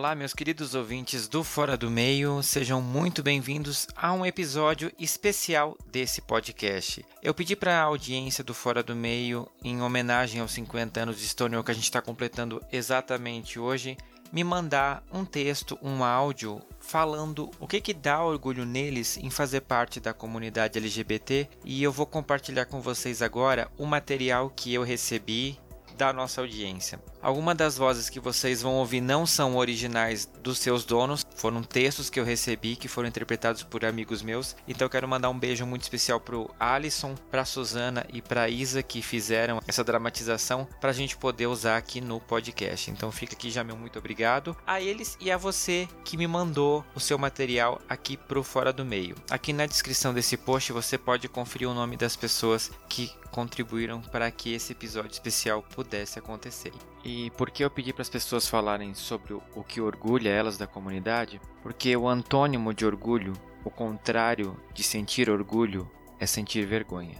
Olá, meus queridos ouvintes do Fora do Meio, sejam muito bem-vindos a um episódio especial desse podcast. Eu pedi para a audiência do Fora do Meio, em homenagem aos 50 anos de Stonewall que a gente está completando exatamente hoje, me mandar um texto, um áudio falando o que que dá orgulho neles em fazer parte da comunidade LGBT e eu vou compartilhar com vocês agora o material que eu recebi da nossa audiência. Algumas das vozes que vocês vão ouvir não são originais dos seus donos, foram textos que eu recebi que foram interpretados por amigos meus. Então eu quero mandar um beijo muito especial pro Alisson, pra Suzana e pra Isa que fizeram essa dramatização pra gente poder usar aqui no podcast. Então fica aqui já meu muito obrigado a eles e a você que me mandou o seu material aqui pro Fora do Meio. Aqui na descrição desse post você pode conferir o nome das pessoas que contribuíram para que esse episódio especial pudesse acontecer. E por que eu pedi para as pessoas falarem sobre o que orgulha elas da comunidade? Porque o antônimo de orgulho, o contrário de sentir orgulho, é sentir vergonha.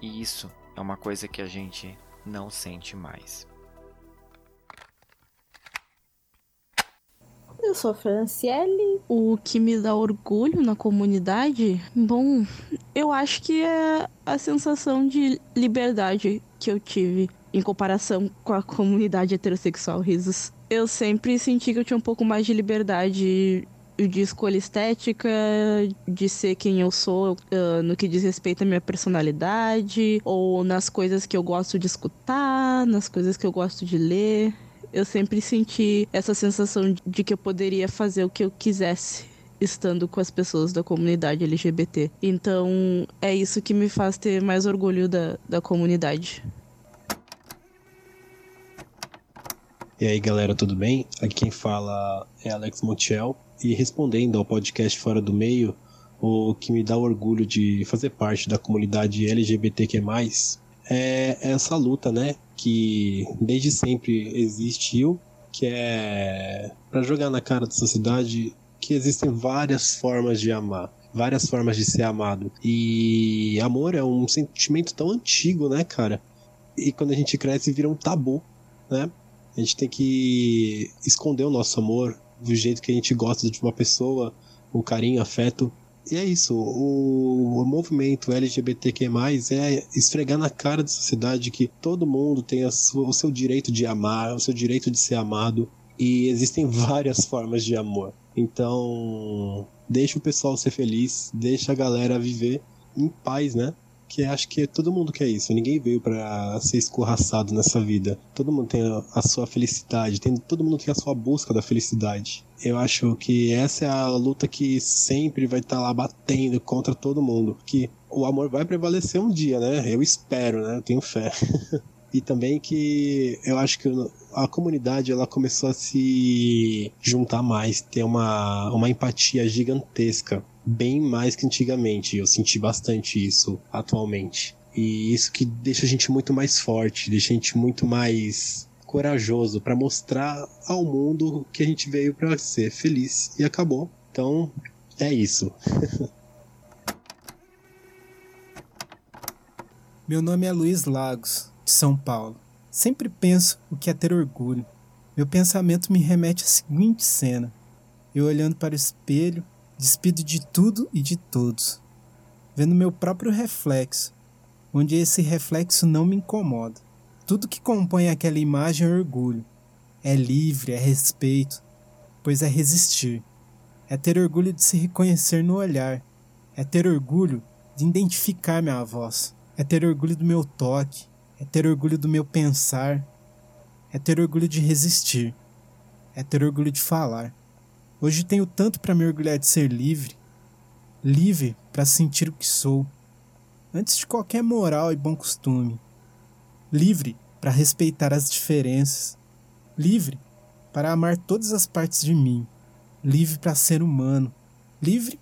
E isso é uma coisa que a gente não sente mais. Eu sou Franciele. O que me dá orgulho na comunidade? Bom, eu acho que é a sensação de liberdade que eu tive em comparação com a comunidade heterossexual, risos. Eu sempre senti que eu tinha um pouco mais de liberdade de escolha estética, de ser quem eu sou uh, no que diz respeito à minha personalidade, ou nas coisas que eu gosto de escutar, nas coisas que eu gosto de ler. Eu sempre senti essa sensação de que eu poderia fazer o que eu quisesse estando com as pessoas da comunidade LGBT. Então é isso que me faz ter mais orgulho da, da comunidade. E aí galera, tudo bem? Aqui quem fala é Alex Montiel e respondendo ao podcast Fora do Meio, o que me dá orgulho de fazer parte da comunidade LGBTQ+, é essa luta, né, que desde sempre existiu, que é para jogar na cara da sociedade que existem várias formas de amar várias formas de ser amado. E amor é um sentimento tão antigo, né, cara? E quando a gente cresce vira um tabu, né? A gente tem que esconder o nosso amor do jeito que a gente gosta de uma pessoa, o carinho, afeto. E é isso, o, o movimento LGBTQ+, é esfregar na cara da sociedade que todo mundo tem sua, o seu direito de amar, o seu direito de ser amado, e existem várias formas de amor. Então, deixa o pessoal ser feliz, deixa a galera viver em paz, né? Que acho que todo mundo quer isso. Ninguém veio para ser escorraçado nessa vida. Todo mundo tem a, sua felicidade, tem, todo mundo tem a sua busca da felicidade. Eu acho que essa é a luta que sempre vai estar tá lá batendo contra todo mundo. Que o amor vai prevalecer um dia, né? Eu espero, né? Eu tenho fé. e também que eu acho que a comunidade ela começou a se juntar mais, ter uma, uma empatia gigantesca bem mais que antigamente. Eu senti bastante isso atualmente. E isso que deixa a gente muito mais forte, deixa a gente muito mais corajoso para mostrar ao mundo que a gente veio para ser feliz e acabou. Então, é isso. Meu nome é Luiz Lagos, de São Paulo. Sempre penso o que é ter orgulho. Meu pensamento me remete à seguinte cena: eu olhando para o espelho despido de tudo e de todos, vendo meu próprio reflexo, onde esse reflexo não me incomoda. Tudo que compõe aquela imagem é orgulho, é livre, é respeito, pois é resistir, é ter orgulho de se reconhecer no olhar, é ter orgulho de identificar minha voz, é ter orgulho do meu toque, é ter orgulho do meu pensar, é ter orgulho de resistir, é ter orgulho de falar. Hoje tenho tanto para me orgulhar de ser livre, livre para sentir o que sou, antes de qualquer moral e bom costume, livre para respeitar as diferenças, livre para amar todas as partes de mim, livre para ser humano, livre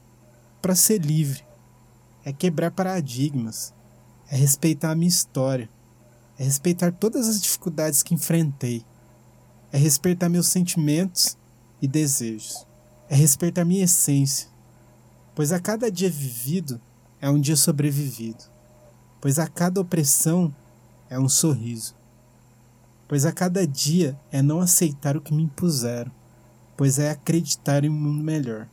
para ser livre. É quebrar paradigmas, é respeitar a minha história, é respeitar todas as dificuldades que enfrentei, é respeitar meus sentimentos e desejos é respeitar minha essência, pois a cada dia vivido é um dia sobrevivido, pois a cada opressão é um sorriso, pois a cada dia é não aceitar o que me impuseram, pois é acreditar em um mundo melhor.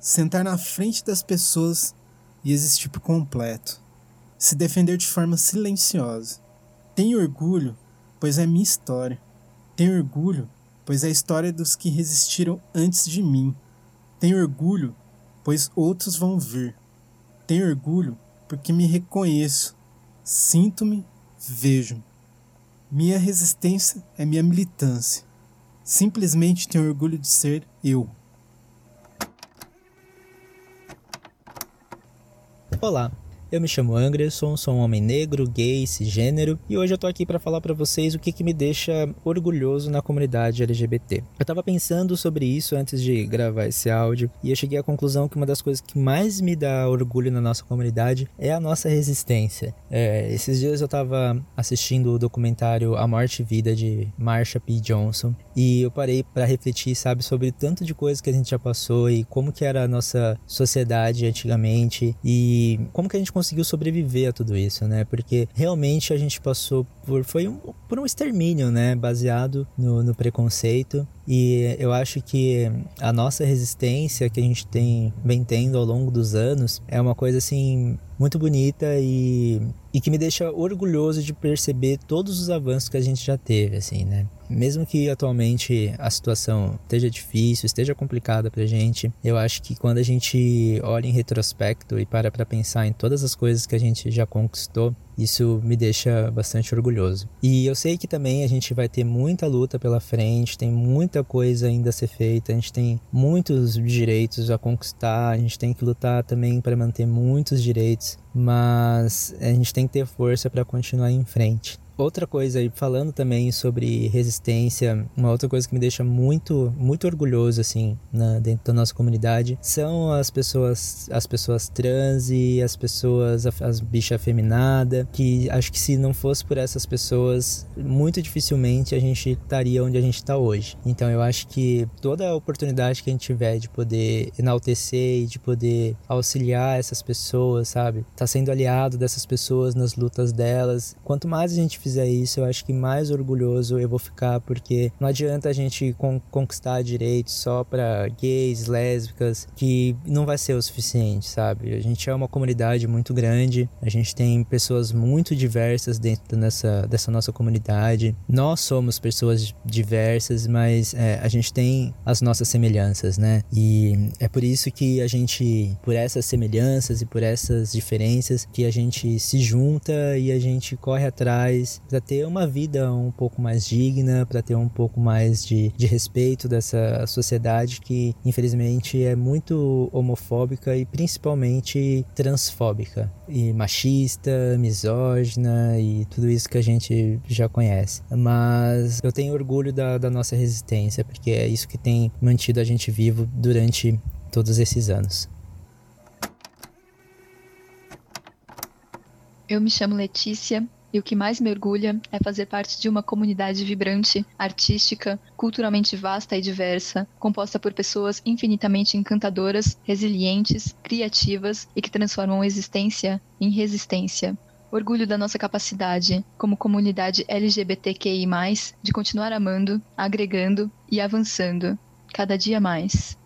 Sentar na frente das pessoas e existir por completo. Se defender de forma silenciosa. Tenho orgulho, pois é minha história. Tenho orgulho, pois é a história dos que resistiram antes de mim. Tenho orgulho, pois outros vão vir. Tenho orgulho porque me reconheço, sinto-me, vejo. Minha resistência é minha militância. Simplesmente tenho orgulho de ser eu. Olá, eu me chamo Anderson, sou um homem negro, gay, cisgênero e hoje eu tô aqui para falar para vocês o que, que me deixa orgulhoso na comunidade LGBT. Eu tava pensando sobre isso antes de gravar esse áudio e eu cheguei à conclusão que uma das coisas que mais me dá orgulho na nossa comunidade é a nossa resistência. É, esses dias eu tava assistindo o documentário A Morte e Vida de Marsha P. Johnson e eu parei para refletir, sabe, sobre tanto de coisas que a gente já passou e como que era a nossa sociedade antigamente e como que a gente conseguiu sobreviver a tudo isso, né? Porque realmente a gente passou por foi um, por um extermínio, né? Baseado no, no preconceito e eu acho que a nossa resistência que a gente tem vem tendo ao longo dos anos é uma coisa assim muito bonita e, e que me deixa orgulhoso de perceber todos os avanços que a gente já teve, assim, né? Mesmo que atualmente a situação esteja difícil, esteja complicada pra gente, eu acho que quando a gente olha em retrospecto e para pra pensar em todas as coisas que a gente já conquistou, isso me deixa bastante orgulhoso. E eu sei que também a gente vai ter muita luta pela frente, tem muita coisa ainda a ser feita, a gente tem muitos direitos a conquistar, a gente tem que lutar também para manter muitos direitos, mas a gente tem que ter força para continuar em frente. Outra coisa aí, falando também sobre resistência, uma outra coisa que me deixa muito, muito orgulhoso, assim, na, dentro da nossa comunidade, são as pessoas, as pessoas trans e as pessoas, as bichas afeminadas, que acho que se não fosse por essas pessoas, muito dificilmente a gente estaria onde a gente está hoje. Então eu acho que toda a oportunidade que a gente tiver de poder enaltecer e de poder auxiliar essas pessoas, sabe? Tá sendo aliado dessas pessoas nas lutas delas. Quanto mais a gente fizer isso, eu acho que mais orgulhoso eu vou ficar, porque não adianta a gente con conquistar direitos só para gays, lésbicas, que não vai ser o suficiente, sabe? A gente é uma comunidade muito grande, a gente tem pessoas muito diversas dentro dessa, dessa nossa comunidade. Nós somos pessoas diversas, mas é, a gente tem as nossas semelhanças, né? E é por isso que a gente, por essas semelhanças e por essas diferenças, que a gente se junta e a gente corre atrás para ter uma vida um pouco mais digna, para ter um pouco mais de, de respeito dessa sociedade que infelizmente é muito homofóbica e principalmente transfóbica e machista, misógina e tudo isso que a gente já conhece. Mas eu tenho orgulho da, da nossa resistência porque é isso que tem mantido a gente vivo durante todos esses anos. Eu me chamo Letícia, e o que mais me orgulha é fazer parte de uma comunidade vibrante, artística, culturalmente vasta e diversa, composta por pessoas infinitamente encantadoras, resilientes, criativas e que transformam existência em resistência. Orgulho da nossa capacidade, como comunidade LGBTQI, de continuar amando, agregando e avançando, cada dia mais.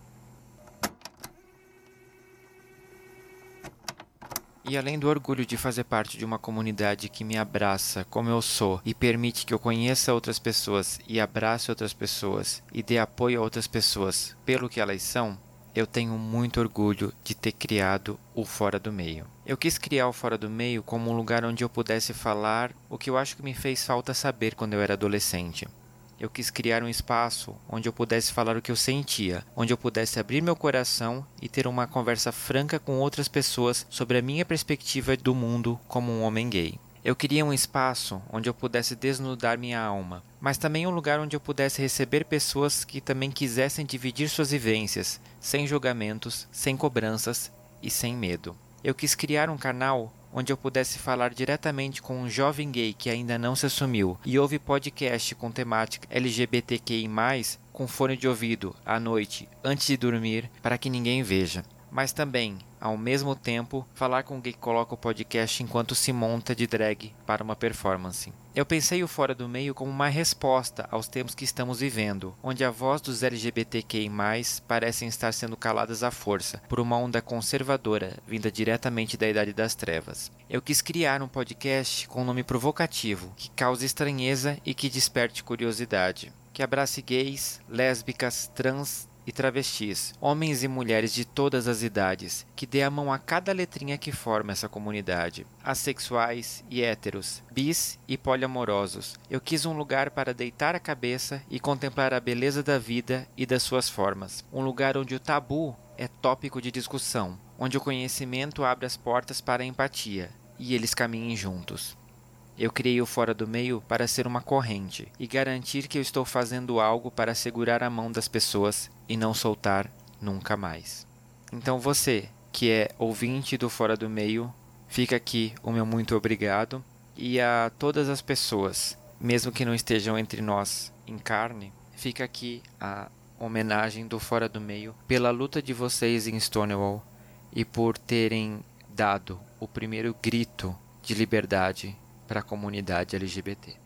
E além do orgulho de fazer parte de uma comunidade que me abraça como eu sou e permite que eu conheça outras pessoas e abrace outras pessoas e dê apoio a outras pessoas pelo que elas são, eu tenho muito orgulho de ter criado o Fora do Meio. Eu quis criar o Fora do Meio como um lugar onde eu pudesse falar o que eu acho que me fez falta saber quando eu era adolescente. Eu quis criar um espaço onde eu pudesse falar o que eu sentia, onde eu pudesse abrir meu coração e ter uma conversa franca com outras pessoas sobre a minha perspectiva do mundo como um homem gay. Eu queria um espaço onde eu pudesse desnudar minha alma, mas também um lugar onde eu pudesse receber pessoas que também quisessem dividir suas vivências, sem julgamentos, sem cobranças e sem medo. Eu quis criar um canal onde eu pudesse falar diretamente com um jovem gay que ainda não se assumiu e ouve podcast com temática LGBTQI+, com fone de ouvido, à noite, antes de dormir, para que ninguém veja. Mas também, ao mesmo tempo, falar com um gay que coloca o podcast enquanto se monta de drag para uma performance. Eu pensei o Fora do Meio como uma resposta aos tempos que estamos vivendo, onde a voz dos LGBTQI+, parecem estar sendo caladas à força por uma onda conservadora vinda diretamente da Idade das Trevas. Eu quis criar um podcast com um nome provocativo, que cause estranheza e que desperte curiosidade, que abrace gays, lésbicas, trans, e travestis, homens e mulheres de todas as idades, que dê a mão a cada letrinha que forma essa comunidade. Assexuais e héteros, bis e poliamorosos. Eu quis um lugar para deitar a cabeça e contemplar a beleza da vida e das suas formas. Um lugar onde o tabu é tópico de discussão, onde o conhecimento abre as portas para a empatia e eles caminhem juntos. Eu criei o Fora do Meio para ser uma corrente e garantir que eu estou fazendo algo para segurar a mão das pessoas e não soltar nunca mais. Então você, que é ouvinte do Fora do Meio, fica aqui o meu muito obrigado e a todas as pessoas, mesmo que não estejam entre nós em carne, fica aqui a homenagem do Fora do Meio pela luta de vocês em Stonewall e por terem dado o primeiro grito de liberdade para a comunidade LGBT.